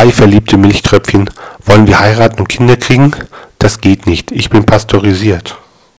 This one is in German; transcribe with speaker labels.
Speaker 1: Zwei verliebte Milchtröpfchen. Wollen wir heiraten und Kinder kriegen? Das geht nicht. Ich bin pasteurisiert.